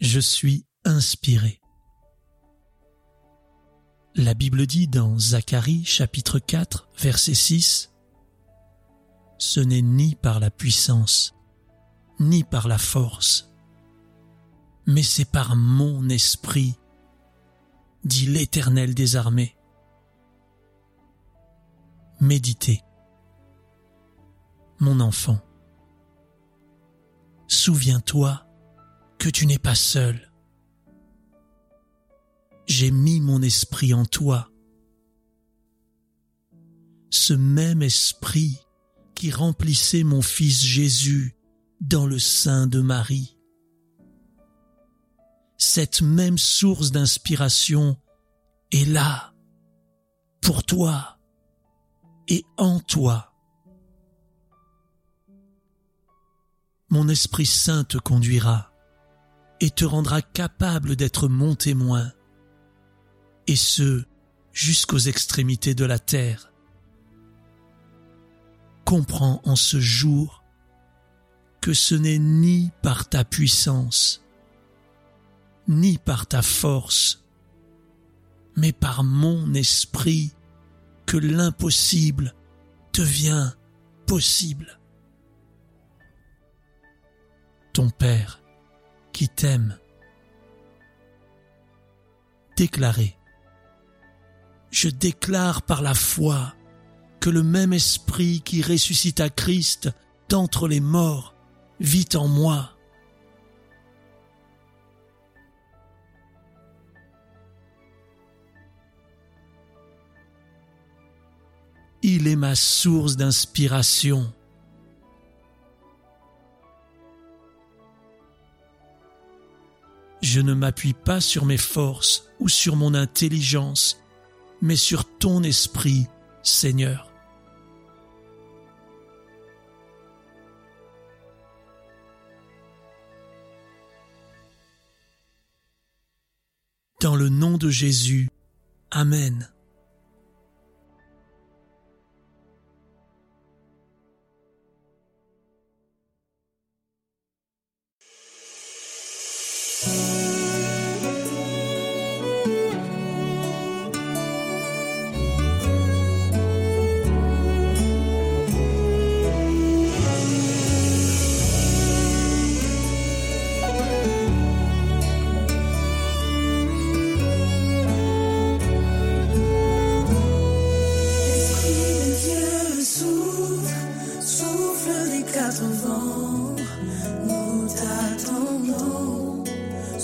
Je suis inspiré. La Bible dit dans Zacharie chapitre 4 verset 6 Ce n'est ni par la puissance, ni par la force, mais c'est par mon esprit, dit l'Éternel des armées. Méditez. Mon enfant, souviens-toi que tu n'es pas seul j'ai mis mon esprit en toi. Ce même esprit qui remplissait mon fils Jésus dans le sein de Marie. Cette même source d'inspiration est là, pour toi et en toi. Mon Esprit Saint te conduira et te rendra capable d'être mon témoin et ce, jusqu'aux extrémités de la terre. Comprends en ce jour que ce n'est ni par ta puissance, ni par ta force, mais par mon esprit que l'impossible devient possible. Ton Père qui t'aime, déclaré je déclare par la foi que le même esprit qui ressuscita Christ d'entre les morts vit en moi. Il est ma source d'inspiration. Je ne m'appuie pas sur mes forces ou sur mon intelligence, mais sur ton esprit, Seigneur. Dans le nom de Jésus, Amen. souffle des quatre vents, nous t'attendons.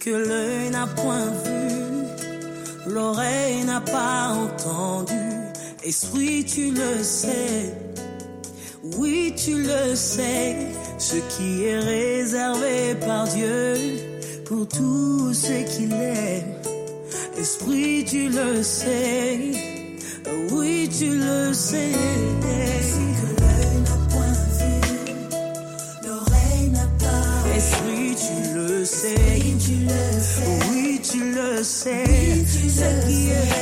que l'œil n'a point vu, l'oreille n'a pas entendu. Esprit, tu le sais, oui, tu le sais, ce qui est réservé par Dieu pour tous ceux qu'il aime. Esprit, tu le sais, oui, tu le sais. Tu le